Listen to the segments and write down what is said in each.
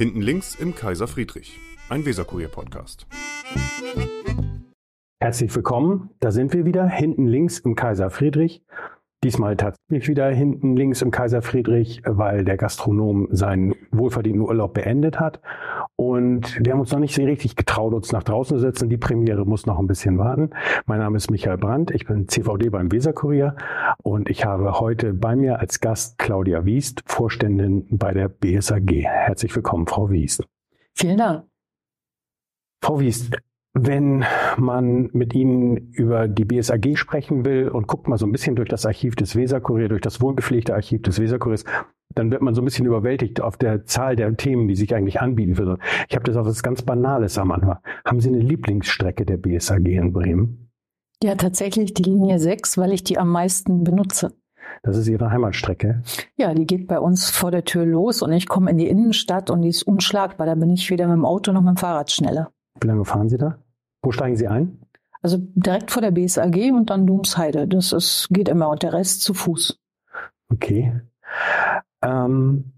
Hinten links im Kaiser Friedrich, ein Weserkurier-Podcast. Herzlich willkommen, da sind wir wieder, hinten links im Kaiser Friedrich. Diesmal tatsächlich wieder hinten links im Kaiser Friedrich, weil der Gastronom seinen wohlverdienten Urlaub beendet hat. Und wir haben uns noch nicht so richtig getraut, uns nach draußen zu setzen. Die Premiere muss noch ein bisschen warten. Mein Name ist Michael Brandt. Ich bin CVD beim Weserkurier und ich habe heute bei mir als Gast Claudia Wiest, Vorständin bei der BSAG. Herzlich willkommen, Frau Wiest. Vielen Dank. Frau Wiest, wenn man mit Ihnen über die BSAG sprechen will und guckt mal so ein bisschen durch das Archiv des Weserkurier, durch das wohlgepflegte Archiv des Weserkuriers, dann wird man so ein bisschen überwältigt auf der Zahl der Themen, die sich eigentlich anbieten für so. Ich habe das auch was ganz Banales am Anfang. Haben Sie eine Lieblingsstrecke der BSAG in Bremen? Ja, tatsächlich die Linie 6, weil ich die am meisten benutze. Das ist Ihre Heimatstrecke? Ja, die geht bei uns vor der Tür los und ich komme in die Innenstadt und die ist unschlagbar. Da bin ich weder mit dem Auto noch mit dem Fahrrad schneller. Wie lange fahren Sie da? Wo steigen Sie ein? Also direkt vor der BSAG und dann Domsheide. Das ist, geht immer und der Rest zu Fuß. Okay. Ähm,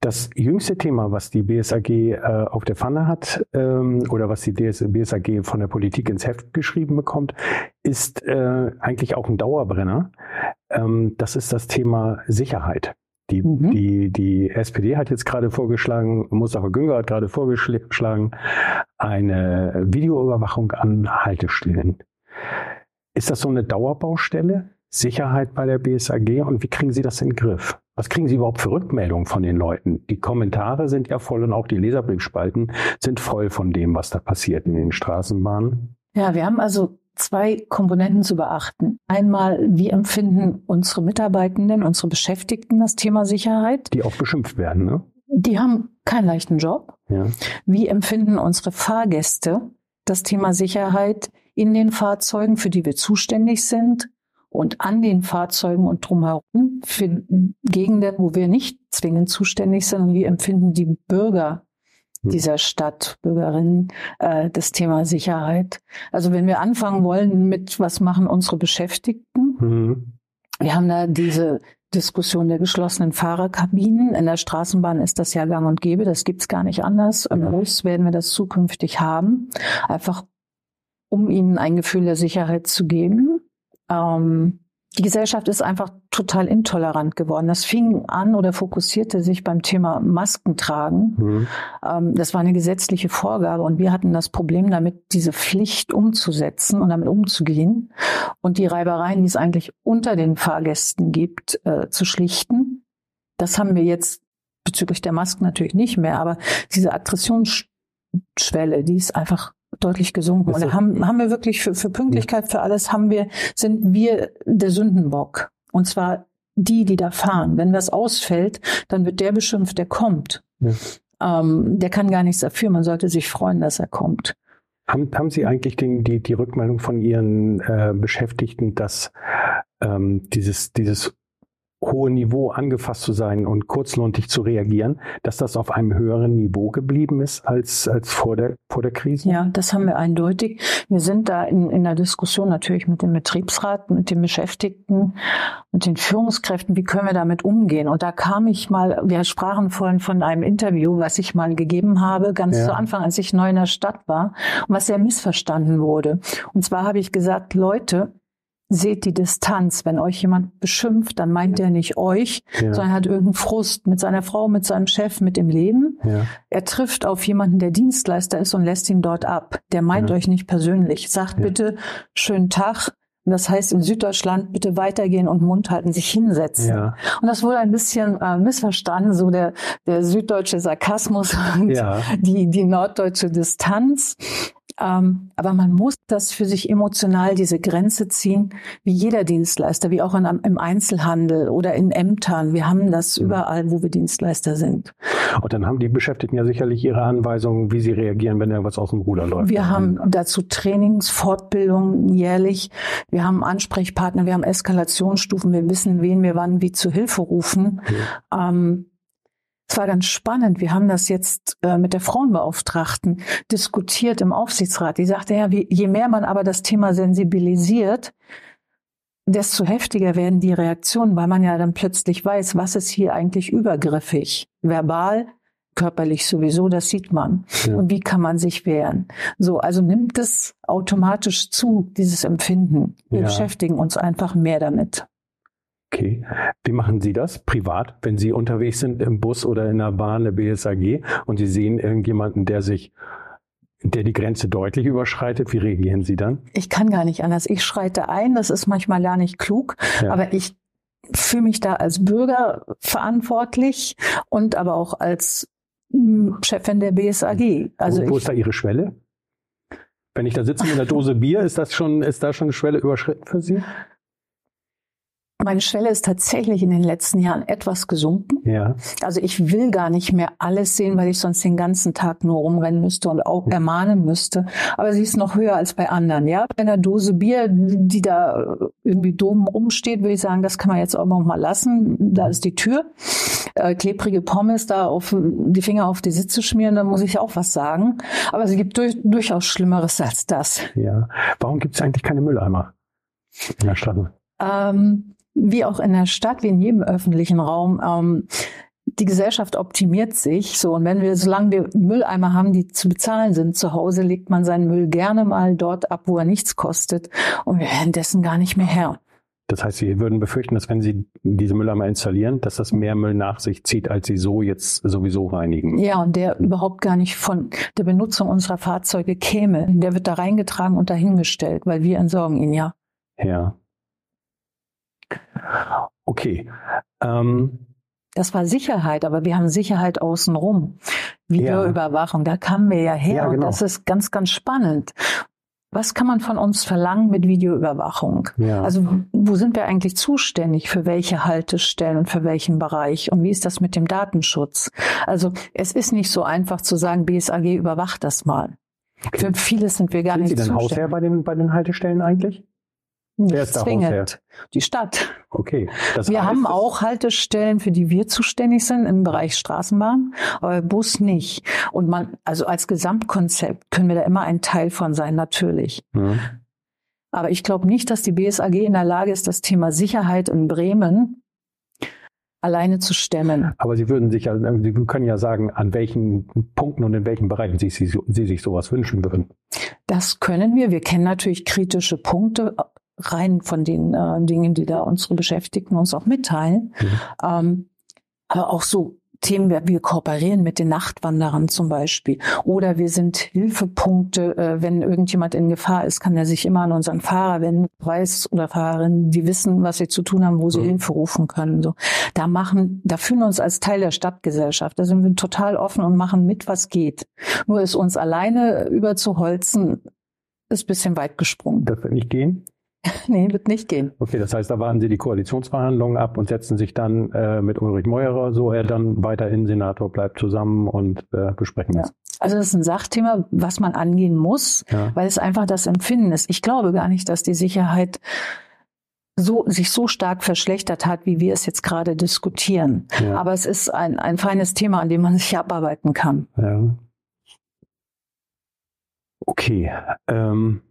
das jüngste Thema, was die BSAG äh, auf der Pfanne hat ähm, oder was die DS BSAG von der Politik ins Heft geschrieben bekommt, ist äh, eigentlich auch ein Dauerbrenner. Ähm, das ist das Thema Sicherheit. Die, mhm. die, die SPD hat jetzt gerade vorgeschlagen, Mustafa Günger hat gerade vorgeschlagen, eine Videoüberwachung an Haltestellen. Ist das so eine Dauerbaustelle? Sicherheit bei der BSAG und wie kriegen Sie das in den Griff? Was kriegen Sie überhaupt für Rückmeldungen von den Leuten? Die Kommentare sind ja voll und auch die Leserbriefspalten sind voll von dem, was da passiert in den Straßenbahnen. Ja, wir haben also zwei Komponenten zu beachten. Einmal, wie empfinden unsere Mitarbeitenden, unsere Beschäftigten das Thema Sicherheit? Die auch beschimpft werden, ne? Die haben keinen leichten Job. Ja. Wie empfinden unsere Fahrgäste das Thema Sicherheit in den Fahrzeugen, für die wir zuständig sind? Und an den Fahrzeugen und drumherum für Gegenden, wo wir nicht zwingend zuständig sind, wie empfinden die Bürger. Dieser Stadt, Bürgerinnen, äh, das Thema Sicherheit. Also wenn wir anfangen wollen mit, was machen unsere Beschäftigten? Mhm. Wir haben da diese Diskussion der geschlossenen Fahrerkabinen. In der Straßenbahn ist das ja gang und gäbe, das gibt's gar nicht anders. Im ja. Bus werden wir das zukünftig haben, einfach um ihnen ein Gefühl der Sicherheit zu geben. Ähm, die Gesellschaft ist einfach total intolerant geworden. Das fing an oder fokussierte sich beim Thema Maskentragen. Mhm. Ähm, das war eine gesetzliche Vorgabe und wir hatten das Problem damit, diese Pflicht umzusetzen und damit umzugehen und die Reibereien, die es eigentlich unter den Fahrgästen gibt, äh, zu schlichten. Das haben wir jetzt bezüglich der Masken natürlich nicht mehr, aber diese Aggressionsschwelle, die ist einfach deutlich gesunken. Und haben, haben wir wirklich für, für Pünktlichkeit, für alles haben wir, sind wir der Sündenbock. Und zwar die, die da fahren. Wenn das ausfällt, dann wird der beschimpft, der kommt. Ja. Ähm, der kann gar nichts dafür. Man sollte sich freuen, dass er kommt. Haben, haben Sie eigentlich den, die, die Rückmeldung von Ihren äh, Beschäftigten, dass ähm, dieses, dieses hohe Niveau angefasst zu sein und kurzluntig zu reagieren, dass das auf einem höheren Niveau geblieben ist als, als vor, der, vor der Krise? Ja, das haben wir eindeutig. Wir sind da in, in der Diskussion natürlich mit dem Betriebsrat, mit den Beschäftigten, mit den Führungskräften, wie können wir damit umgehen? Und da kam ich mal, wir sprachen vorhin von einem Interview, was ich mal gegeben habe, ganz ja. zu Anfang, als ich neu in der Stadt war, und was sehr missverstanden wurde. Und zwar habe ich gesagt, Leute, seht die Distanz. Wenn euch jemand beschimpft, dann meint er nicht euch, ja. sondern hat irgendeinen Frust mit seiner Frau, mit seinem Chef, mit dem Leben. Ja. Er trifft auf jemanden, der Dienstleister ist und lässt ihn dort ab. Der meint ja. euch nicht persönlich. Sagt bitte schönen Tag. Das heißt in Süddeutschland bitte weitergehen und Mund halten, sich hinsetzen. Ja. Und das wurde ein bisschen äh, missverstanden, so der, der süddeutsche Sarkasmus und ja. die, die norddeutsche Distanz. Ähm, aber man muss das für sich emotional diese Grenze ziehen, wie jeder Dienstleister, wie auch in, im Einzelhandel oder in Ämtern. Wir haben das mhm. überall, wo wir Dienstleister sind. Und dann haben die Beschäftigten ja sicherlich ihre Anweisungen, wie sie reagieren, wenn irgendwas aus dem Ruder läuft. Wir haben dazu Trainings, Fortbildungen jährlich. Wir haben Ansprechpartner, wir haben Eskalationsstufen. Wir wissen, wen wir wann wie zu Hilfe rufen. Ja. Ähm, es war ganz spannend. Wir haben das jetzt äh, mit der Frauenbeauftragten diskutiert im Aufsichtsrat. Die sagte, ja, wie, je mehr man aber das Thema sensibilisiert, desto heftiger werden die Reaktionen, weil man ja dann plötzlich weiß, was ist hier eigentlich übergriffig. Verbal, körperlich sowieso, das sieht man. Ja. Und wie kann man sich wehren? So, also nimmt es automatisch zu, dieses Empfinden. Wir ja. beschäftigen uns einfach mehr damit. Okay. Wie machen Sie das privat, wenn Sie unterwegs sind im Bus oder in der Bahn, der BSAG und Sie sehen irgendjemanden, der sich der die Grenze deutlich überschreitet, wie reagieren Sie dann? Ich kann gar nicht anders. Ich schreite ein, das ist manchmal gar nicht klug, ja. aber ich fühle mich da als Bürger verantwortlich und aber auch als hm, Chefin der BSAG. Also wo, wo ist da Ihre Schwelle? Wenn ich da sitze mit einer Dose Bier, ist das schon, ist da schon eine Schwelle überschritten für Sie? Meine Schwelle ist tatsächlich in den letzten Jahren etwas gesunken. Ja. Also ich will gar nicht mehr alles sehen, weil ich sonst den ganzen Tag nur rumrennen müsste und auch ermahnen müsste. Aber sie ist noch höher als bei anderen. Ja, bei einer Dose Bier, die da irgendwie dumm rumsteht, würde ich sagen, das kann man jetzt auch mal lassen. Da ist die Tür. Äh, klebrige Pommes da auf die Finger auf die Sitze schmieren, da muss ich auch was sagen. Aber es gibt durch, durchaus Schlimmeres als das. Ja. Warum gibt es eigentlich keine Mülleimer in der Stadt? Ähm, wie auch in der Stadt, wie in jedem öffentlichen Raum, ähm, die Gesellschaft optimiert sich so und wenn wir, solange wir Mülleimer haben, die zu bezahlen sind, zu Hause legt man seinen Müll gerne mal dort ab, wo er nichts kostet und wir werden dessen gar nicht mehr Herr. Das heißt, Sie würden befürchten, dass wenn Sie diese Mülleimer installieren, dass das mehr Müll nach sich zieht, als Sie so jetzt sowieso reinigen. Ja, und der überhaupt gar nicht von der Benutzung unserer Fahrzeuge käme. Der wird da reingetragen und dahingestellt, weil wir entsorgen ihn ja. Ja. Okay. Ähm, das war Sicherheit, aber wir haben Sicherheit außenrum. Videoüberwachung, ja. da kamen wir ja her ja, genau. und das ist ganz, ganz spannend. Was kann man von uns verlangen mit Videoüberwachung? Ja. Also wo sind wir eigentlich zuständig für welche Haltestellen und für welchen Bereich? Und wie ist das mit dem Datenschutz? Also es ist nicht so einfach zu sagen, BSAG überwacht das mal. Okay. Für vieles sind wir gar sind nicht Sie denn zuständig. Hausherr bei den, bei den Haltestellen eigentlich? Nicht zwingend. Die Stadt. Okay. Das wir haben auch Haltestellen, für die wir zuständig sind im Bereich Straßenbahn, aber Bus nicht. Und man, also als Gesamtkonzept können wir da immer ein Teil von sein, natürlich. Mhm. Aber ich glaube nicht, dass die BSAG in der Lage ist, das Thema Sicherheit in Bremen alleine zu stemmen. Aber Sie würden sich ja, Sie können ja sagen, an welchen Punkten und in welchen Bereichen Sie, Sie, Sie sich sowas wünschen würden. Das können wir. Wir kennen natürlich kritische Punkte rein von den äh, Dingen, die da unsere Beschäftigten uns auch mitteilen. Mhm. Ähm, aber auch so Themen, wir kooperieren mit den Nachtwanderern zum Beispiel. Oder wir sind Hilfepunkte, äh, wenn irgendjemand in Gefahr ist, kann er sich immer an unseren Fahrer wenden, weiß oder Fahrerin, die wissen, was sie zu tun haben, wo sie mhm. Hilfe rufen können. So, da machen, da fühlen wir uns als Teil der Stadtgesellschaft. Da sind wir total offen und machen mit, was geht. Nur ist uns alleine überzuholzen, ist bisschen weit gesprungen. Das wird nicht gehen? nee, wird nicht gehen. Okay, das heißt, da warten Sie die Koalitionsverhandlungen ab und setzen sich dann äh, mit Ulrich Meurer, so er dann weiterhin Senator bleibt, zusammen und äh, besprechen das. Ja. Also das ist ein Sachthema, was man angehen muss, ja. weil es einfach das Empfinden ist. Ich glaube gar nicht, dass die Sicherheit so, sich so stark verschlechtert hat, wie wir es jetzt gerade diskutieren. Ja. Aber es ist ein, ein feines Thema, an dem man sich abarbeiten kann. Ja. Okay. Ähm,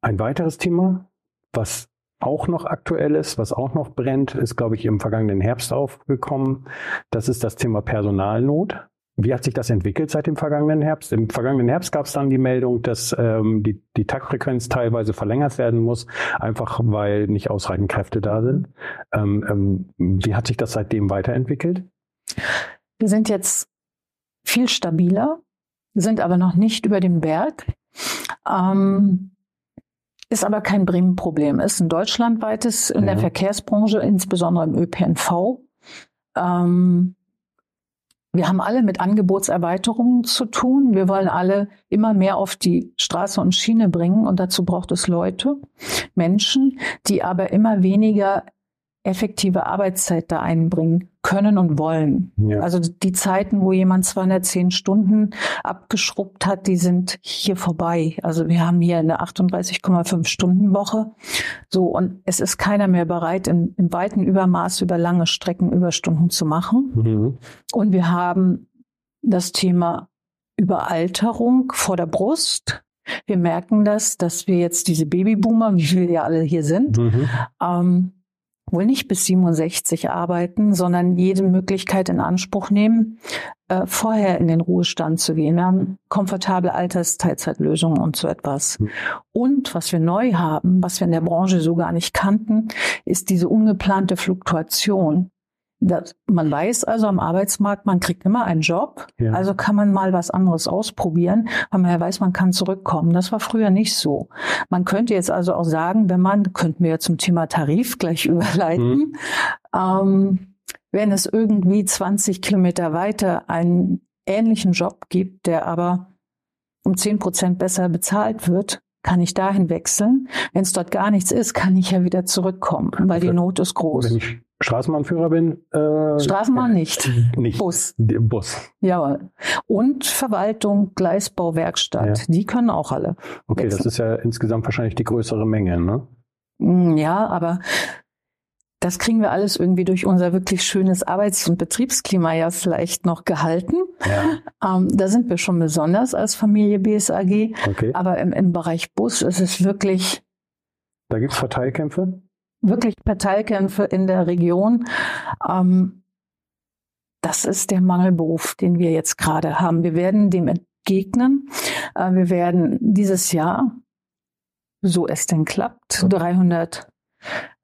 ein weiteres Thema, was auch noch aktuell ist, was auch noch brennt, ist, glaube ich, im vergangenen Herbst aufgekommen. Das ist das Thema Personalnot. Wie hat sich das entwickelt seit dem vergangenen Herbst? Im vergangenen Herbst gab es dann die Meldung, dass ähm, die, die Taktfrequenz teilweise verlängert werden muss, einfach weil nicht ausreichend Kräfte da sind. Ähm, ähm, wie hat sich das seitdem weiterentwickelt? Wir sind jetzt viel stabiler, sind aber noch nicht über dem Berg. Ähm, ist aber kein Bremen-Problem. Ist ein deutschlandweites in ja. der Verkehrsbranche, insbesondere im ÖPNV. Ähm, wir haben alle mit Angebotserweiterungen zu tun. Wir wollen alle immer mehr auf die Straße und Schiene bringen und dazu braucht es Leute, Menschen, die aber immer weniger effektive Arbeitszeit da einbringen können und wollen. Ja. Also die Zeiten, wo jemand 210 Stunden abgeschrubbt hat, die sind hier vorbei. Also wir haben hier eine 38,5 Stunden Woche. So, und es ist keiner mehr bereit, im, im weiten Übermaß über lange Strecken Überstunden zu machen. Mhm. Und wir haben das Thema Überalterung vor der Brust. Wir merken das, dass wir jetzt diese Babyboomer, wie viele ja alle hier sind, Mhm. ähm, wohl nicht bis 67 arbeiten, sondern jede Möglichkeit in Anspruch nehmen, äh, vorher in den Ruhestand zu gehen. Wir haben komfortable Altersteilzeitlösungen und so etwas. Mhm. Und was wir neu haben, was wir in der Branche so gar nicht kannten, ist diese ungeplante Fluktuation. Das, man weiß also am Arbeitsmarkt, man kriegt immer einen Job, Ja. also kann man mal was anderes ausprobieren, weil man ja weiß, man kann zurückkommen. Das war früher nicht so. Man könnte jetzt also auch sagen, wenn man, könnten wir zum Thema Tarif gleich überleiten, ähm, wenn es irgendwie 20 Kilometer weiter einen ähnlichen Job gibt, der aber um 10 Prozent besser bezahlt wird, kann ich dahin wechseln. Wenn es dort gar nichts ist, kann ich ja wieder zurückkommen, weil die. Not ist Wenn groß. ich Straßenbahnführer bin, äh, Straßenbahn nicht, nicht. Bus. Bus. Jawohl. Und Verwaltung, Gleisbau, Werkstatt. Ja. Die können auch alle. Okay, das Wechseln. ist ja insgesamt wahrscheinlich die größere Menge, ne? Mm, Ja, aber das kriegen wir alles irgendwie durch unser wirklich schönes Arbeits- und Betriebsklima ja vielleicht noch gehalten. Ja. Ähm, da sind wir schon besonders als Familie BSAG. Okay. Aber im, im Bereich Bus ist es wirklich, Da gibt's Verteilkämpfe? Wirklich Parteikämpfe in der Region. Ähm, das ist der Mangelberuf, den wir jetzt gerade haben. Wir werden dem entgegnen. Äh, wir werden dieses Jahr, so es denn klappt, 300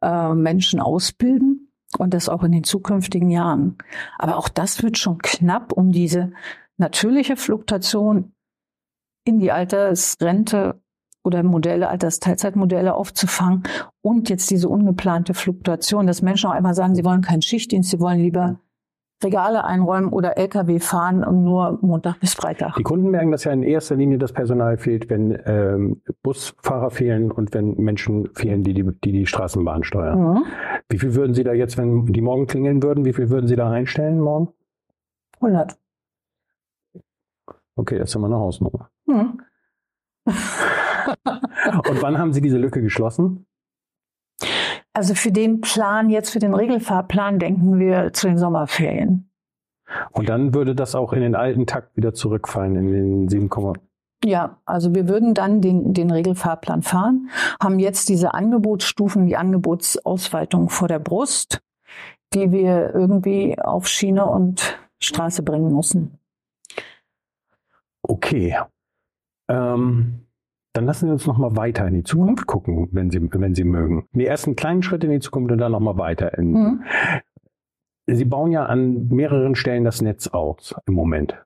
äh, Menschen ausbilden und das auch in den zukünftigen Jahren. Aber auch das wird schon knapp, um diese natürliche Fluktuation in die Altersrente oder Modelle, Altersteilzeitmodelle aufzufangen und jetzt diese ungeplante Fluktuation, dass Menschen auch einmal sagen, sie wollen keinen Schichtdienst, sie wollen lieber Regale einräumen oder LKW fahren und nur Montag bis Freitag. Die Kunden merken, dass ja in erster Linie das Personal fehlt, wenn ähm, Busfahrer fehlen und wenn Menschen fehlen, die die, die, die Straßenbahn steuern. Mhm. Wie viel würden Sie da jetzt, wenn die morgen klingeln würden, wie viel würden Sie da einstellen morgen? 100. Okay, das ist immer eine Hausnummer. Mhm. Und wann haben Sie diese Lücke geschlossen? Also für den Plan, jetzt für den Regelfahrplan, denken wir zu den Sommerferien. Und dann würde das auch in den alten Takt wieder zurückfallen, in den 7, Ja, also wir würden dann den, den Regelfahrplan fahren, haben jetzt diese Angebotsstufen, die Angebotsausweitung vor der Brust, die wir irgendwie auf Schiene und Straße bringen müssen. Okay. Ähm, dann lassen Sie uns noch mal weiter in die Zukunft gucken, wenn Sie, wenn Sie mögen. Die ersten kleinen Schritte in die Zukunft und dann noch mal weiter. In, Mhm. Sie bauen ja an mehreren Stellen das Netz aus im Moment.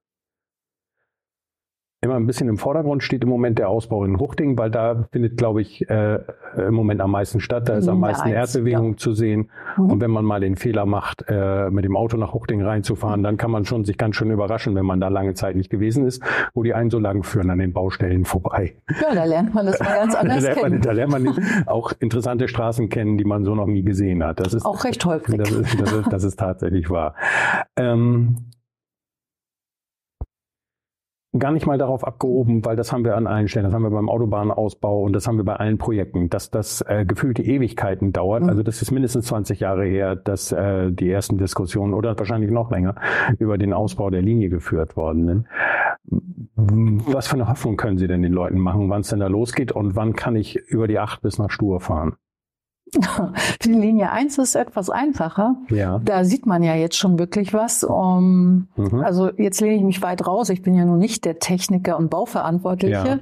Immer ein bisschen im Vordergrund steht im Moment der Ausbau in Huchting, weil da findet, glaube ich, äh, im Moment am meisten statt. Da ist am Linie meisten Erdbewegung zu sehen. Mhm. Und wenn man mal den Fehler macht, äh, mit dem Auto nach Huchting reinzufahren, dann kann man schon sich ganz schön überraschen, wenn man da lange Zeit nicht gewesen ist, wo die einen so lang führen an den Baustellen vorbei. Ja, da lernt man das mal ganz Da anders man, kennen. da lernt man auch interessante Straßen kennen, die man so noch nie gesehen hat. Das ist, Auch recht häufig. das ist, das ist, das ist tatsächlich wahr. Ähm, gar nicht mal darauf abgehoben, weil das haben wir an allen Stellen, das haben wir beim Autobahnausbau und das haben wir bei allen Projekten, dass das äh, gefühlte Ewigkeiten dauert. Mhm. Also das ist mindestens 20 Jahre her, dass äh, die ersten Diskussionen oder wahrscheinlich noch länger über den Ausbau der Linie geführt worden sind. Was für eine Hoffnung können Sie denn den Leuten machen, wann es denn da losgeht und wann kann ich über die 8 bis nach Stur fahren? Für die Linie 1 ist es etwas einfacher. Ja. Da sieht man ja jetzt schon wirklich was. Um, Mhm. Also jetzt lehne ich mich weit raus. Ich bin ja nun nicht der Techniker und Bauverantwortliche. Ja.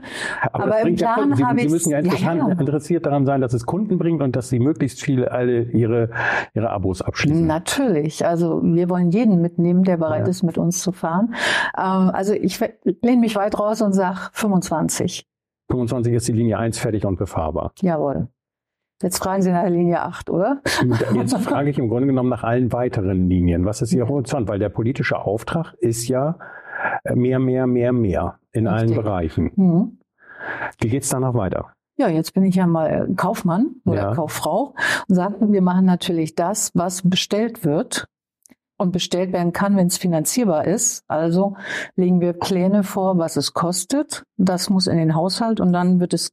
Aber, Aber im ja Plan Kunden. Sie, habe Sie müssen ja, Ja, ja. interessiert daran sein, dass es Kunden bringt und dass Sie möglichst viel alle Ihre, Ihre Abos abschließen. Natürlich. Also wir wollen jeden mitnehmen, der bereit Ja. ist, mit uns zu fahren. Ähm, Also ich lehne mich weit raus und sage 25. 25 ist die Linie 1 fertig und befahrbar. Jawohl. Jetzt fragen Sie nach der Linie 8, oder? Jetzt frage ich im Grunde genommen nach allen weiteren Linien. Was ist Ihr Horizont? Weil der politische Auftrag ist ja äh, mehr, mehr, mehr, mehr in allen Richtig. Bereichen. Hm. Wie geht's da noch weiter? Ja, jetzt bin ich ja mal Kaufmann oder Ja. Kauffrau und sage, wir machen natürlich das, was bestellt wird und bestellt werden kann, wenn es finanzierbar ist. Also legen wir Pläne vor, was es kostet. Das muss in den Haushalt und dann wird es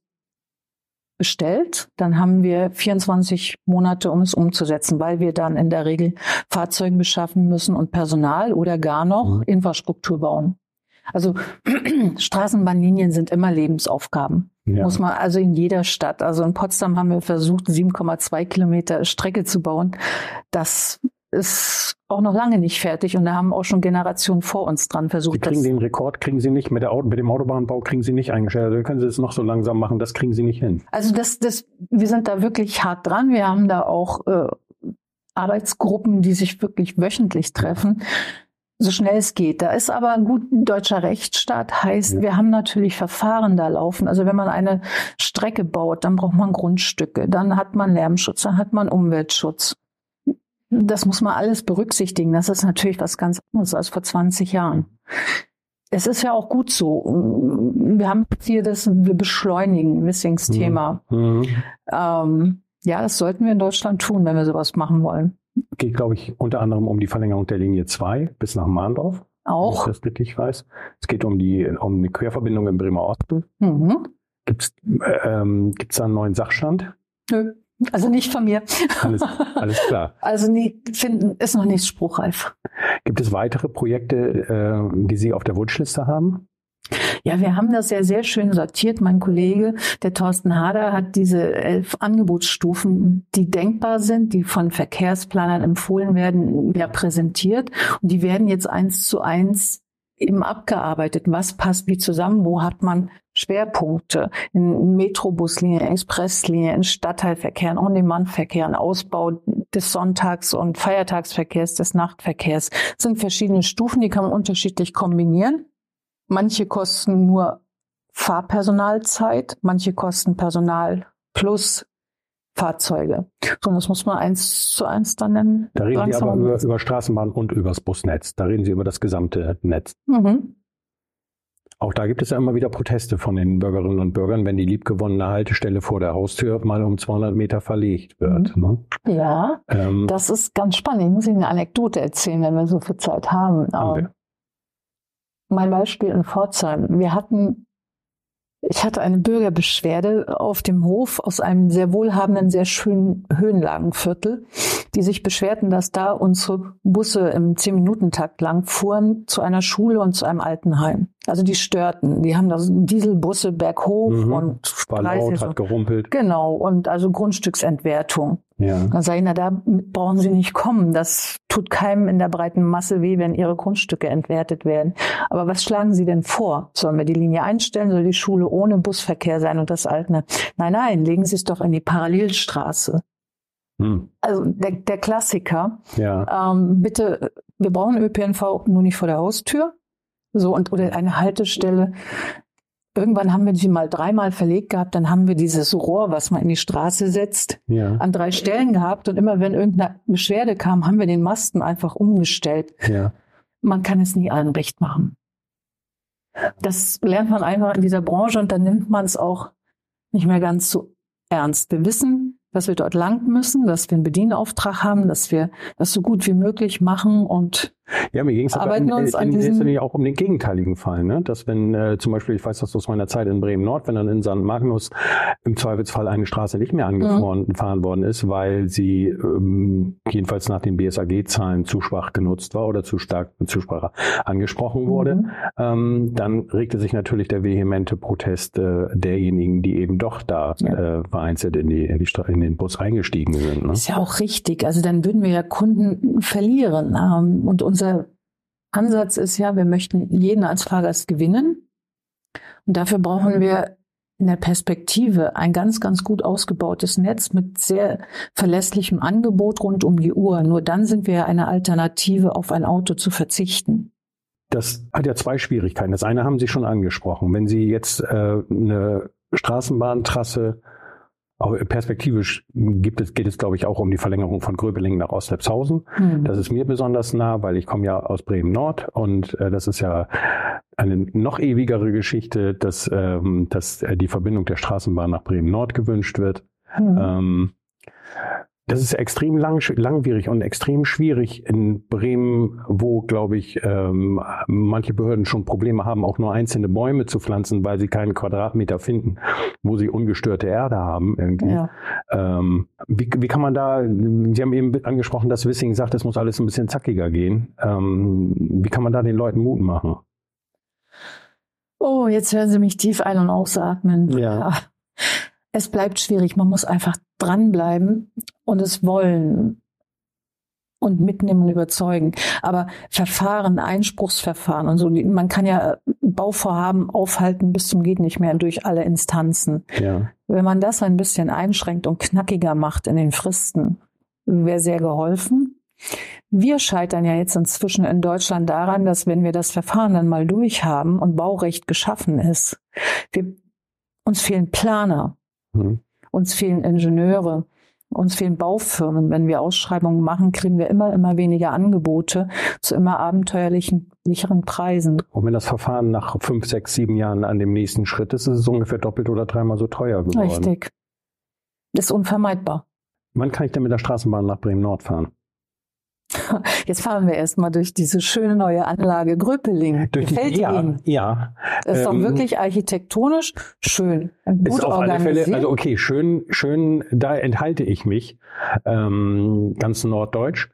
bestellt. Dann haben wir 24 Monate, um es umzusetzen, weil wir dann in der Regel Fahrzeuge beschaffen müssen und Personal oder gar noch Mhm. Infrastruktur bauen. Also Straßenbahnlinien sind immer Lebensaufgaben. Ja. Muss man also in jeder Stadt. Also in Potsdam haben wir versucht, 7,2 Kilometer Strecke zu bauen. Das ist auch noch lange nicht fertig und da haben auch schon Generationen vor uns dran versucht. Sie kriegen den Rekord, kriegen Sie nicht mit, der Auto, mit dem Autobahnbau, kriegen Sie nicht eingestellt. Also können Sie das noch so langsam machen, das kriegen Sie nicht hin. Also das, das, wir sind da wirklich hart dran. Wir haben da auch äh, Arbeitsgruppen, die sich wirklich wöchentlich treffen. So schnell es geht. Da ist aber ein gut deutscher Rechtsstaat, heißt, ja. wir haben natürlich Verfahren da laufen. Also wenn man eine Strecke baut, dann braucht man Grundstücke, dann hat man Lärmschutz, dann hat man Umweltschutz. Das muss man alles berücksichtigen. Das ist natürlich was ganz anderes als vor 20 Jahren. Es ist ja auch gut so. Wir haben hier das, wir beschleunigen Missings-Thema. Mhm. mhm. Ähm, ja, das sollten wir in Deutschland tun, wenn wir sowas machen wollen. Geht, glaube ich, unter anderem um die Verlängerung der Linie 2 bis nach Mahndorf. Auch. Wenn ich das richtig weiß. Es geht um die, um eine Querverbindung im Bremer Osten. Mhm. Gibt es ähm, gibt's da einen neuen Sachstand? Nö. Also nicht von mir. Alles, alles klar. Also nee, finden ist noch nicht spruchreif. Gibt es weitere Projekte, äh, die Sie auf der Wunschliste haben? Ja, wir haben das ja sehr schön sortiert. Mein Kollege, der Thorsten Hader, hat diese elf Angebotsstufen, die denkbar sind, die von Verkehrsplanern empfohlen werden, ja präsentiert. Und die werden jetzt eins zu eins eben abgearbeitet. Was passt wie zusammen? Wo hat man Schwerpunkte in Metrobuslinien, Expresslinien, in Stadtteilverkehren, On-Demand-Verkehren, Ausbau des Sonntags- und Feiertagsverkehrs, des Nachtverkehrs. Das sind verschiedene Stufen, die kann man unterschiedlich kombinieren. Manche kosten nur Fahrpersonalzeit, manche kosten Personal plus Fahrzeuge. So, das muss man eins zu eins dann nennen. Da reden Sie aber über, über Straßenbahn und übers Busnetz. Da reden Sie über das gesamte Netz. Mhm. Auch da gibt es ja immer wieder Proteste von den Bürgerinnen und Bürgern, wenn die liebgewonnene Haltestelle vor der Haustür mal um 200 Meter verlegt wird. Mhm. Ne? Ja, ähm, das ist ganz spannend. Ich muss Ihnen eine Anekdote erzählen, wenn wir so viel Zeit haben. haben ähm, mein Beispiel in Pforzheim. Wir hatten ich hatte eine Bürgerbeschwerde auf dem Hof aus einem sehr wohlhabenden, sehr schönen Höhenlagenviertel, die sich beschwerten, dass da unsere Busse im Zehn-Minuten-Takt lang fuhren zu einer Schule und zu einem Altenheim. Also die störten. Die haben da Dieselbusse berghoch mhm. und war laut, hat gerumpelt. Genau. Und also Grundstücksentwertung. Ja. Dann sage ich, na, da brauchen Sie nicht kommen. Das tut keinem in der breiten Masse weh, wenn Ihre Grundstücke entwertet werden. Aber was schlagen Sie denn vor? Sollen wir die Linie einstellen? Soll die Schule ohne Busverkehr sein und das Altner? Nein, nein, legen Sie es doch in die Parallelstraße. Hm. Also der, der Klassiker. Ja. Ähm, bitte, wir brauchen ÖPNV nur nicht vor der Haustür. So und oder eine Haltestelle Irgendwann haben wir die mal dreimal verlegt gehabt, dann haben wir dieses Rohr, was man in die Straße setzt, ja. an drei Stellen gehabt und immer wenn irgendeine Beschwerde kam, haben wir den Masten einfach umgestellt. Ja. Man kann es nie allen recht machen. Das lernt man einfach in dieser Branche und dann nimmt man es auch nicht mehr ganz so ernst. Wir wissen, dass wir dort lang müssen, dass wir einen Bedienauftrag haben, dass wir das so gut wie möglich machen und ja, mir ging es aber in, auch um den gegenteiligen Fall, ne? dass wenn äh, zum Beispiel, ich weiß das aus meiner Zeit in Bremen Nord, wenn dann in St. Magnus im Zweifelsfall eine Straße nicht mehr angefahren mhm. worden ist, weil sie ähm, jedenfalls nach den BSAG-Zahlen zu schwach genutzt war oder zu stark zu schwach angesprochen wurde, mhm. ähm, dann regte sich natürlich der vehemente Protest äh, derjenigen, die eben doch da ja. äh, vereinzelt in die, in die in den Bus eingestiegen sind. Ne? Ist ja auch richtig. Also dann würden wir ja Kunden verlieren ähm, und unser Ansatz ist ja, wir möchten jeden als Fahrgast gewinnen. Und dafür brauchen wir in der Perspektive ein ganz, ganz gut ausgebautes Netz mit sehr verlässlichem Angebot rund um die Uhr. Nur dann sind wir eine Alternative, auf ein Auto zu verzichten. Das hat ja zwei Schwierigkeiten. Das eine haben Sie schon angesprochen. Wenn Sie jetzt äh, eine Straßenbahntrasse perspektivisch gibt es, geht es, glaube ich, auch um die Verlängerung von Gröbelingen nach Ostlepshausen. Mhm. Das ist mir besonders nah, weil ich komme ja aus Bremen Nord und äh, das ist ja eine noch ewigere Geschichte, dass, ähm, dass äh, die Verbindung der Straßenbahn nach Bremen Nord gewünscht wird. Mhm. Ähm, das ist extrem lang, langwierig und extrem schwierig in Bremen, wo, glaube ich, ähm, manche Behörden schon Probleme haben, auch nur einzelne Bäume zu pflanzen, weil sie keinen Quadratmeter finden, wo sie ungestörte Erde haben. Irgendwie. Ja. Ähm, wie, wie kann man da, Sie haben eben angesprochen, dass Wissing sagt, es muss alles ein bisschen zackiger gehen. Ähm, wie kann man da den Leuten Mut machen? Oh, jetzt hören Sie mich tief ein- und ausatmen. Ja. Es bleibt schwierig. Man muss einfach dranbleiben und es wollen und mitnehmen und überzeugen. Aber Verfahren, Einspruchsverfahren und so, man kann ja Bauvorhaben aufhalten bis zum geht nicht mehr durch alle Instanzen. Ja. Wenn man das ein bisschen einschränkt und knackiger macht in den Fristen, wäre sehr geholfen. Wir scheitern ja jetzt inzwischen in Deutschland daran, dass wenn wir das Verfahren dann mal durch haben und Baurecht geschaffen ist, wir, uns fehlen Planer, Hm. Uns fehlen Ingenieure, uns fehlen Baufirmen. Wenn wir Ausschreibungen machen, kriegen wir immer, immer weniger Angebote zu immer abenteuerlichen, sicheren Preisen. Und wenn das Verfahren nach fünf, sechs, sieben Jahren an dem nächsten Schritt ist, ist es ungefähr doppelt oder dreimal so teuer geworden. Richtig. Ist unvermeidbar. Wann kann ich denn mit der Straßenbahn nach Bremen-Nord fahren? Jetzt fahren wir erstmal durch diese schöne neue Anlage Gröpeling. Durch die, Gefällt ja, Ihnen? ja. Das ist doch ähm, wirklich architektonisch schön. Gut Ist auf alle organisiert. Fälle, also okay, schön, schön, da enthalte ich mich, ähm, ganz norddeutsch.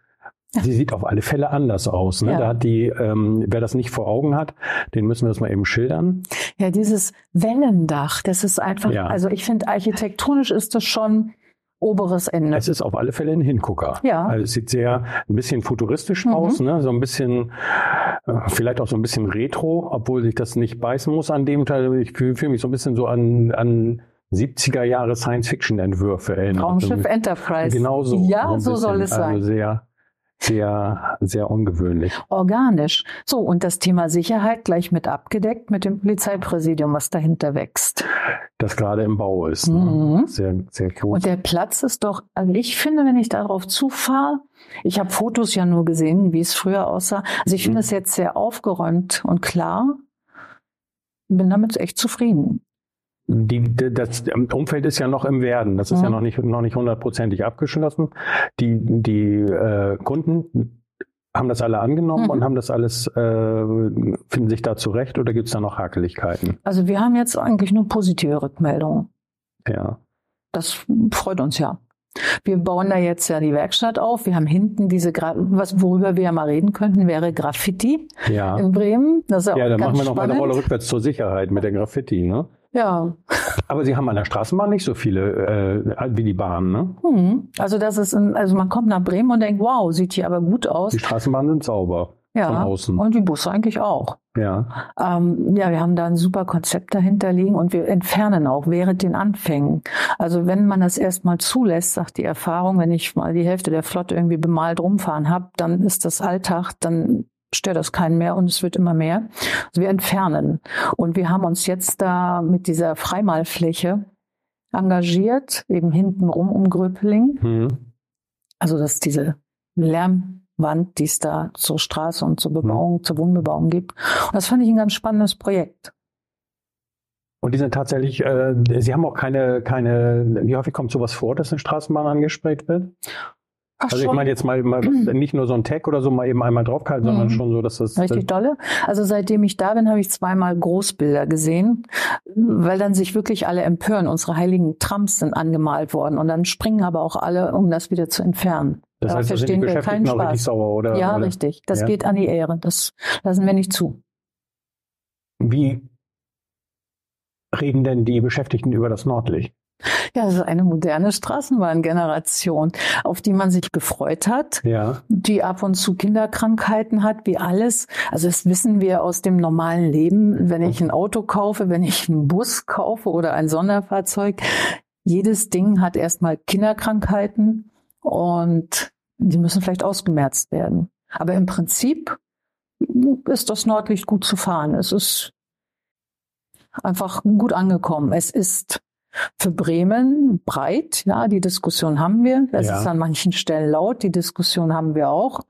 Sie sieht auf alle Fälle anders aus. Ne? Ja. Da hat die, ähm, wer das nicht vor Augen hat, den müssen wir das mal eben schildern. Ja, dieses Wellendach, das ist einfach, Ja. also ich finde, architektonisch ist das schon oberes Ende. Es ist auf alle Fälle ein Hingucker. Ja. Also es sieht sehr ein bisschen futuristisch Mhm. aus, ne? so ein bisschen, äh, vielleicht auch so ein bisschen retro, obwohl sich das nicht beißen muss an dem Teil. Ich fühle fühl mich so ein bisschen so an, an 70er Jahre Science-Fiction-Entwürfe erinnert. Raumschiff Enterprise. Genau so. Ja, ein so soll es sein. Also sehr, sehr, sehr ungewöhnlich. Organisch. So, und das Thema Sicherheit gleich mit abgedeckt mit dem Polizeipräsidium, was dahinter wächst. Das gerade im Bau ist. Mhm. Ne? Sehr, sehr groß. Und der Platz ist doch, also ich finde, wenn ich darauf zufahre, ich habe Fotos ja nur gesehen, wie es früher aussah. Also ich finde Mhm. es jetzt sehr aufgeräumt und klar. Bin damit echt zufrieden. Die, das Umfeld ist ja noch im Werden. Das ist ja Mhm. noch nicht, noch nicht hundertprozentig abgeschlossen. Die, die äh, Kunden haben das alle angenommen Mhm. und haben das alles, äh, finden sich da zurecht oder gibt es da noch Hakeligkeiten? Also wir haben jetzt eigentlich nur positive Rückmeldungen. Ja. Das freut uns ja. Wir bauen da jetzt ja die Werkstatt auf. Wir haben hinten diese, Gra was worüber wir ja mal reden könnten, wäre Graffiti Ja. in Bremen. Das ist auch Ja, dann machen wir noch mal eine spannend. Rolle rückwärts zur Sicherheit mit der Graffiti, ne? Ja, Aber Sie haben an der Straßenbahn nicht so viele äh, wie die Bahn, ne? hm. also das ist, ein, also man kommt nach Bremen und denkt, wow, sieht hier aber gut aus. Die Straßenbahnen sind sauber von Ja, außen. und die Busse eigentlich auch. Ja. Ähm, ja, wir haben da ein super Konzept dahinter liegen und wir entfernen auch während den Anfängen. Also wenn man das erstmal zulässt, sagt die Erfahrung, wenn ich mal die Hälfte der Flotte irgendwie bemalt rumfahren habe, dann ist das Alltag, dann stört das keinen mehr und es wird immer mehr. Also wir entfernen. Und wir haben uns jetzt da mit dieser Freimalfläche engagiert, eben hinten rum um Gröpeling. Hm. Also das ist diese Lärmwand, die es da zur Straße und zur Bebauung, zur Wohnbebauung gibt. Und das fand ich ein ganz spannendes Projekt. Und die sind tatsächlich, äh, Sie haben auch keine, keine, wie häufig kommt sowas vor, dass eine Straßenbahn angesprayt wird? Ach, Also ich meine jetzt mal, mal nicht nur so ein Tag oder so mal eben einmal draufgehalten, sondern Mhm. schon so, dass das Richtig dolle. Also seitdem ich da bin, habe ich zweimal Großbilder gesehen, weil dann sich wirklich alle empören. Unsere heiligen Trumps sind angemalt worden und dann springen aber auch alle, um das wieder zu entfernen. das heißt, da verstehen wir keinen auch richtig Spaß. sauer, oder? ja, oder? richtig. Das Ja. geht an die Ehre. Das lassen wir nicht zu. Wie reden denn die Beschäftigten über das Nordlicht? Ja, das ist eine moderne Straßenbahngeneration, auf die man sich gefreut hat. Ja. die ab und zu Kinderkrankheiten hat, wie alles. Also das wissen wir aus dem normalen Leben. Wenn ich ein Auto kaufe, wenn ich einen Bus kaufe oder ein Sonderfahrzeug, jedes Ding hat erstmal Kinderkrankheiten und die müssen vielleicht ausgemerzt werden. Aber im Prinzip ist das Nordlicht gut zu fahren. Es ist einfach gut angekommen. Es ist für Bremen breit, ja, die Diskussion haben wir. Es Ja. ist an manchen Stellen laut, die Diskussion haben wir auch.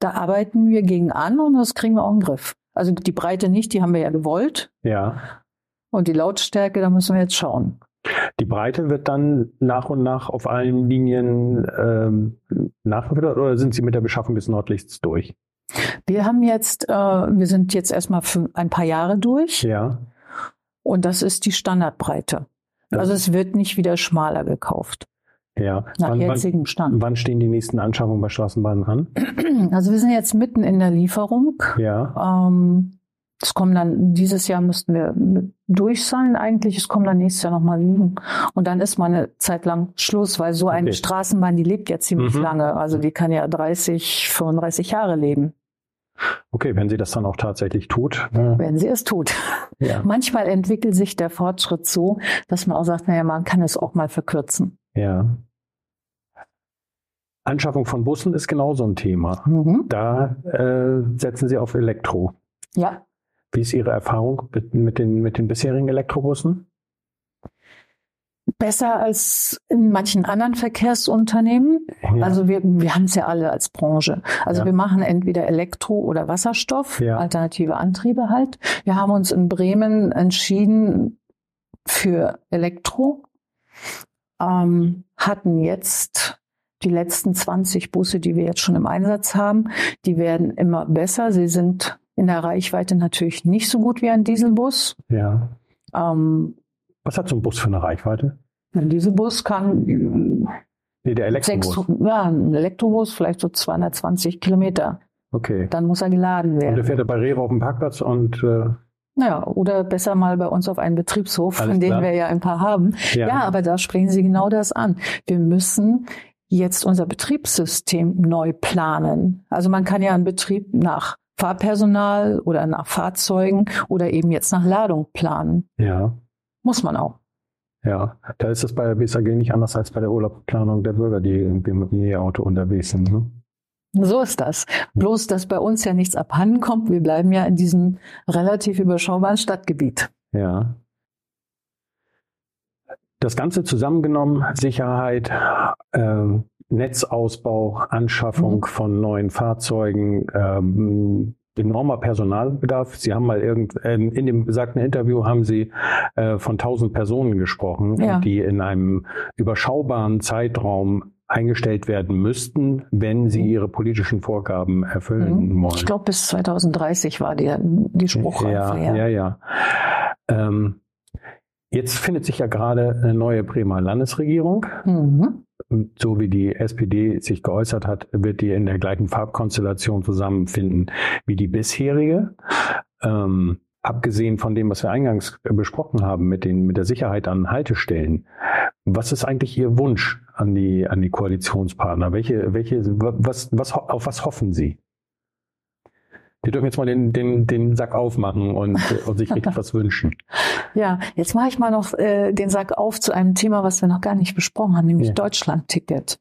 Da arbeiten wir gegen an und das kriegen wir auch in den Griff. Also die Breite nicht, die haben wir ja gewollt. Ja. Und die Lautstärke, da müssen wir jetzt schauen. Die Breite wird dann nach und nach auf allen Linien ähm, nachgefüttert oder sind Sie mit der Beschaffung des Nordlichts durch? Wir haben jetzt, äh, wir sind jetzt erstmal für ein paar Jahre durch Ja. und das ist die Standardbreite. Also es wird nicht wieder schmaler gekauft, Ja. nach Wann, jetzigem Stand. wann stehen die nächsten Anschaffungen bei Straßenbahnen an? Also wir sind jetzt mitten in der Lieferung. Ja. Ähm, Es kommen dann, dieses Jahr müssten wir durch sein eigentlich, es kommen dann nächstes Jahr nochmal sieben. Und dann ist mal eine Zeit lang Schluss, weil so eine Okay. Straßenbahn, die lebt ja ziemlich Mhm. lange. Also die kann ja 30, 35 Jahre leben, Okay, wenn sie das dann auch tatsächlich tut. äh, wenn sie es tut. ja. Manchmal entwickelt sich der Fortschritt so, dass man auch sagt, naja, man kann es auch mal verkürzen. ja. Anschaffung von Bussen ist genauso ein Thema. Mhm. Da äh, setzen Sie auf Elektro. Ja, Wie ist Ihre Erfahrung mit, mit, den, mit den bisherigen Elektrobussen? Besser als in manchen anderen Verkehrsunternehmen. Ja. Also wir, wir haben es ja alle als Branche. Also Ja. wir machen entweder Elektro oder Wasserstoff, Ja. alternative Antriebe halt. Wir haben uns in Bremen entschieden für Elektro, ähm, hatten jetzt die letzten 20 Busse, die wir jetzt schon im Einsatz haben, die werden immer besser. Sie sind in der Reichweite natürlich nicht so gut wie ein Dieselbus. ja. Ähm, Was hat so ein Bus für eine Reichweite? Ein Dieselbus kann Nee, der Sechs, Elektrobus. ja, ein Elektrobus, vielleicht so 220 Kilometer. Okay. Dann muss er geladen Und der werden. fährt er bei Rewe auf dem Parkplatz und äh, Naja, oder besser mal bei uns auf einen Betriebshof, Alles von denen wir ja ein paar haben. ja. Ja. aber da sprechen Sie genau das an. Wir müssen jetzt unser Betriebssystem neu planen. Also man kann ja einen Betrieb nach Fahrpersonal oder nach Fahrzeugen oder eben jetzt nach Ladung planen. ja. Muss man auch. Ja, da ist es bei der BSAG nicht anders als bei der Urlaubsplanung der Bürger, die irgendwie mit dem E-Auto unterwegs sind. Ne? So ist das. Bloß, dass bei uns ja nichts abhanden kommt. Wir bleiben ja in diesem relativ überschaubaren Stadtgebiet. Ja. Das Ganze zusammengenommen, Sicherheit, ähm, Netzausbau, Anschaffung Mhm. von neuen Fahrzeugen, ähm, enormer Personalbedarf. Sie haben mal irgend, in dem besagten Interview haben Sie äh, von 1000 Personen gesprochen, Ja. die in einem überschaubaren Zeitraum eingestellt werden müssten, wenn sie Mhm. ihre politischen Vorgaben erfüllen Mhm. wollen. Ich glaube, bis 2030 war die, die Spruchreife. Ja, ja, ja. Ähm, jetzt findet sich ja gerade eine neue Bremer Landesregierung. Mhm. So wie die SPD sich geäußert hat, wird die in der gleichen Farbkonstellation zusammenfinden wie die bisherige. Ähm, abgesehen von dem, was wir eingangs besprochen haben mit, den, mit der Sicherheit an Haltestellen. Was ist eigentlich Ihr Wunsch an die, an die Koalitionspartner? Welche, welche, was, was, auf was hoffen Sie? Die dürfen jetzt mal den, den, den Sack aufmachen und, und sich richtig was wünschen. Ja, jetzt mache ich mal noch äh, den Sack auf zu einem Thema, was wir noch gar nicht besprochen haben, nämlich Ja. Deutschland-Ticket.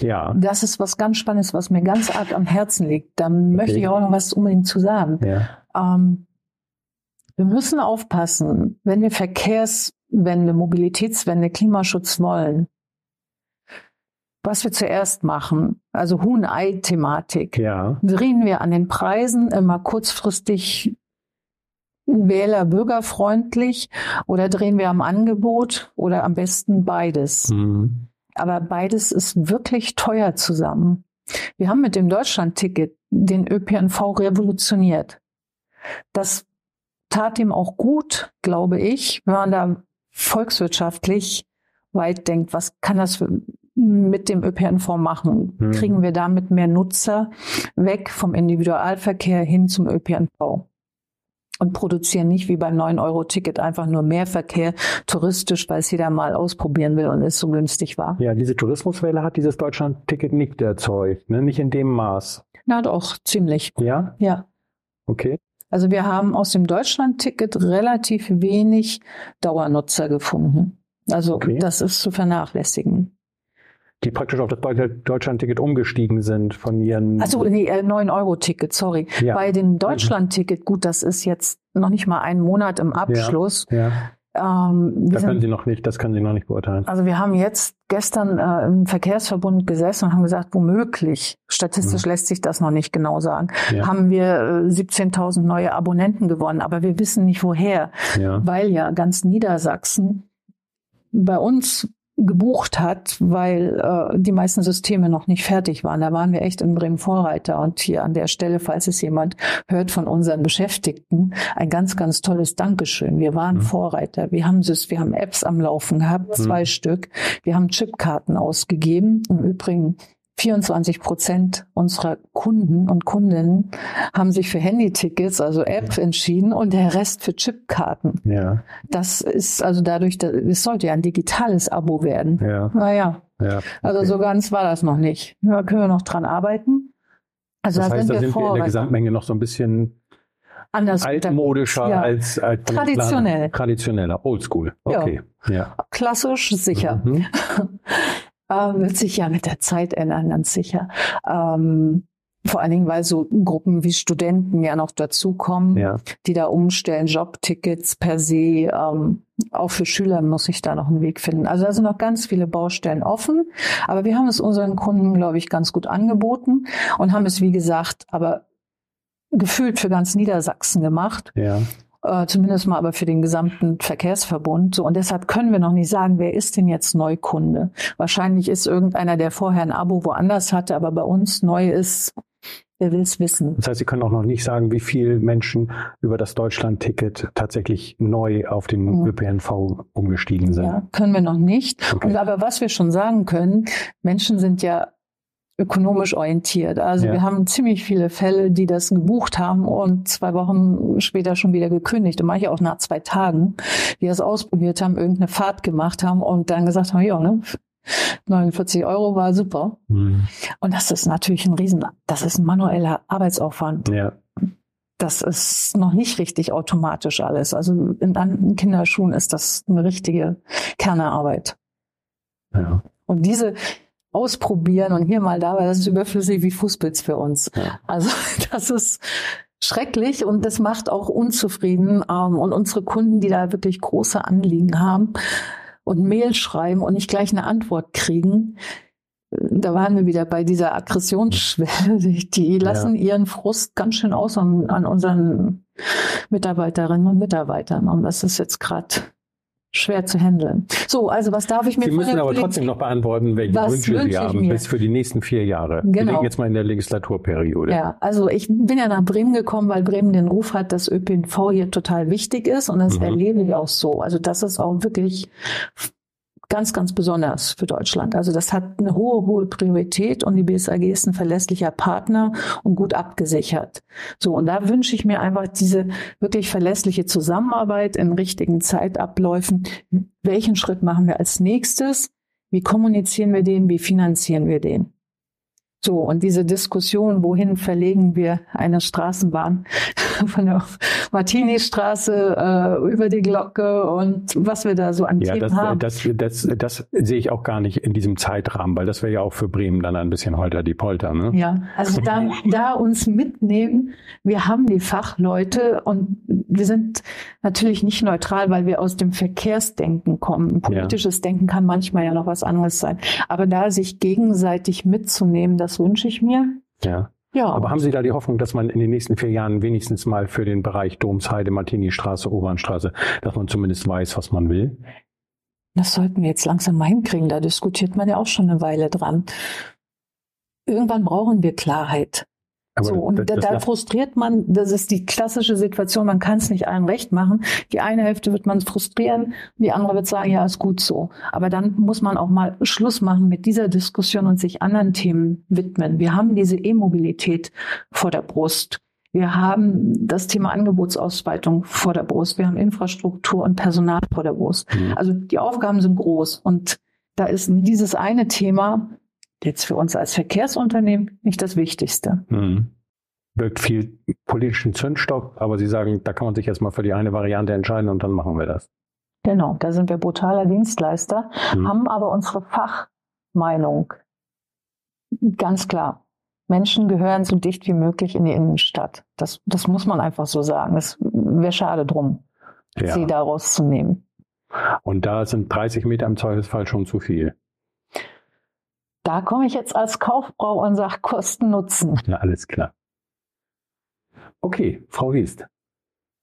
Ja, Das ist was ganz Spannendes, was mir ganz arg am Herzen liegt. Da möchte ich auch noch was unbedingt zu sagen. ja, Ähm, wir müssen aufpassen, wenn wir Verkehrswende, Mobilitätswende, Klimaschutz wollen, was wir zuerst machen, also Huhn-Ei-Thematik. ja, drehen wir an den Preisen immer kurzfristig Wähler bürgerfreundlich oder drehen wir am Angebot oder am besten beides. mhm. Aber beides ist wirklich teuer zusammen. Wir haben mit dem Deutschland-Ticket den ÖPNV revolutioniert. Das tat ihm auch gut, glaube ich, wenn man da volkswirtschaftlich weit denkt. Was kann das für, mit dem ÖPNV machen? Mhm. Kriegen wir damit mehr Nutzer weg vom Individualverkehr hin zum ÖPNV? Und produzieren nicht wie beim 9-Euro-Ticket einfach nur mehr Verkehr touristisch, weil es jeder mal ausprobieren will und es so günstig war. Ja, diese Tourismuswelle hat dieses Deutschland-Ticket nicht erzeugt, ne? nicht in dem Maß. Na doch, ziemlich. Ja, Ja. okay. Also wir haben aus dem Deutschland-Ticket relativ wenig Dauernutzer gefunden. Also Okay. das ist zu vernachlässigen. Die praktisch auf das Deu- Deutschland-Ticket umgestiegen sind von ihren. Also nee, äh, 9-Euro-Ticket, sorry. Ja. Bei dem Deutschland-Ticket, gut, das ist jetzt noch nicht mal ein Monat im Abschluss. ja, Ähm, wir da sind können Sie noch nicht, das können Sie noch nicht beurteilen. Also wir haben jetzt gestern äh, im Verkehrsverbund gesessen und haben gesagt, womöglich, statistisch lässt sich das noch nicht genau sagen, Mhm. Ja. haben wir äh, 17.000 neue Abonnenten gewonnen, aber wir wissen nicht woher, Ja, weil ja ganz Niedersachsen bei uns gebucht hat, weil äh, die meisten Systeme noch nicht fertig waren. Da waren wir echt in Bremen Vorreiter. Und hier an der Stelle, falls es jemand hört von unseren Beschäftigten, ein ganz, ganz tolles Dankeschön. Wir waren Mhm. Vorreiter. Wir haben, wir haben Apps am Laufen gehabt, zwei Mhm. Stück. Wir haben Chipkarten ausgegeben. Im Übrigen 24 Prozent unserer Kunden und Kundinnen haben sich für Handytickets, also App, entschieden und der Rest für Chipkarten. Ja. Das ist also dadurch, es sollte ja ein digitales Abo werden. Ja. Naja, ja. also Okay. so ganz war das noch nicht. Da können wir noch dran arbeiten. Also das da heißt, sind da wir sind wir in der. Gesamtmenge noch so ein bisschen Anders altmodischer Ja. als, als Traditionell. Traditioneller, oldschool. Ja. Okay. Ja. Klassisch sicher. Mhm. Äh, wird sich ja mit der Zeit ändern, ganz sicher. Ähm, vor allen Dingen, weil so Gruppen wie Studenten ja noch dazukommen, Ja. die da umstellen, Jobtickets per se. Ähm, auch für Schüler muss ich da noch einen Weg finden. Also da sind noch ganz viele Baustellen offen. Aber wir haben es unseren Kunden, glaube ich, ganz gut angeboten und haben es, wie gesagt, aber gefühlt für ganz Niedersachsen gemacht Ja. Äh, zumindest mal aber für den gesamten Verkehrsverbund. So, und deshalb können wir noch nicht sagen, wer ist denn jetzt Neukunde? Wahrscheinlich ist irgendeiner, der vorher ein Abo woanders hatte, aber bei uns neu ist, wer will's wissen. Das heißt, Sie können auch noch nicht sagen, wie viele Menschen über das Deutschland-Ticket tatsächlich neu auf den Mhm. ÖPNV umgestiegen sind. Ja, können wir noch nicht. Okay. Und aber was wir schon sagen können, Menschen sind ja ökonomisch orientiert. Also Ja. wir haben ziemlich viele Fälle, die das gebucht haben und zwei Wochen später schon wieder gekündigt. Und manche auch nach zwei Tagen, die das ausprobiert haben, irgendeine Fahrt gemacht haben und dann gesagt haben, ja, ne, 49 Euro war super. Mhm. Und das ist natürlich ein Riesen, das ist ein manueller Arbeitsaufwand. Ja. Das ist noch nicht richtig automatisch alles. Also in anderen Kinderschuhen ist das eine richtige Kernearbeit. ja. Und diese ausprobieren und hier mal da, weil das ist überflüssig wie Fußpilz für uns. Ja. Also das ist schrecklich und das macht auch unzufrieden. Ähm, und unsere Kunden, die da wirklich große Anliegen haben und Mail schreiben und nicht gleich eine Antwort kriegen, da waren wir wieder bei dieser Aggressionsschwelle. Die, lassen ihren Frust ganz schön aus an, an unseren Mitarbeiterinnen und Mitarbeitern. Und das ist jetzt gerade schwer zu handeln. So, also was darf ich mir Sie müssen aber Politik- trotzdem noch beantworten, welche Wünsche wünsche Sie haben mir? bis für die nächsten vier Jahre. Wir Genau. denken jetzt mal in der Legislaturperiode. Ja, also ich bin ja nach Bremen gekommen, weil Bremen den Ruf hat, dass ÖPNV hier total wichtig ist und das Mhm. erlebe ich auch so. Also das ist auch wirklich ganz, ganz besonders für Deutschland. Also das hat eine hohe, hohe Priorität und die BSAG ist ein verlässlicher Partner und gut abgesichert. So, und da wünsche ich mir einfach diese wirklich verlässliche Zusammenarbeit in richtigen Zeitabläufen. Welchen Schritt machen wir als nächstes? Wie kommunizieren wir den? Wie finanzieren wir den? So, und diese Diskussion, wohin verlegen wir eine Straßenbahn von der Martini-Straße äh, über die Glocke und was wir da so an Ja, Themen das, haben. das, das, das sehe ich auch gar nicht in diesem Zeitrahmen, weil das wäre ja auch für Bremen dann ein bisschen holter die Polter. Ne? Ja, also da, da uns mitnehmen, wir haben die Fachleute und wir sind natürlich nicht neutral, weil wir aus dem Verkehrsdenken kommen. Politisches Denken kann manchmal ja noch was anderes sein. Aber da sich gegenseitig mitzunehmen, das wünsche ich mir. Ja. Ja, Aber haben Sie da die Hoffnung, dass man in den nächsten vier Jahren wenigstens mal für den Bereich Domsheide, Martini-Straße, Obernstraße, dass man zumindest weiß, was man will? Das sollten wir jetzt langsam mal hinkriegen. Da diskutiert man ja auch schon eine Weile dran. Irgendwann brauchen wir Klarheit. Aber so, und das- da, das da frustriert man, das ist die klassische Situation, man kann es nicht allen recht machen. Die eine Hälfte wird man frustrieren, die andere wird sagen, ja, ist gut so. Aber dann muss man auch mal Schluss machen mit dieser Diskussion und sich anderen Themen widmen. Wir haben diese E-Mobilität vor der Brust. Wir haben das Thema Angebotsausweitung vor der Brust. Wir haben Infrastruktur und Personal vor der Brust. Mhm. Also die Aufgaben sind groß und da ist dieses eine Thema jetzt für uns als Verkehrsunternehmen nicht das Wichtigste. Mhm. Wirkt viel politischen Zündstock, aber Sie sagen, da kann man sich jetzt mal für die eine Variante entscheiden und dann machen wir das. Genau, da sind wir brutaler Dienstleister, Mhm. haben aber unsere Fachmeinung. Ganz klar. Menschen gehören so dicht wie möglich in die Innenstadt. Das, das muss man einfach so sagen. Es wäre schade drum, Ja. sie da rauszunehmen. Und da sind 30 Meter im Zweifelsfall schon zu viel. Da komme ich jetzt als Kaufbrau und sage Kosten Nutzen. Ja, alles klar. Okay, Frau Wiest,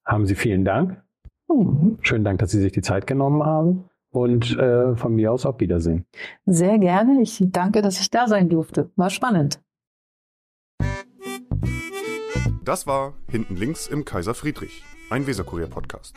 haben Sie vielen Dank. Hm, Schönen Dank, dass Sie sich die Zeit genommen haben. Und äh, von mir aus auf Wiedersehen. Sehr gerne. Ich danke, dass ich da sein durfte. War spannend. Das war Hinten links im Kaiser Friedrich, ein Weserkurier-Podcast.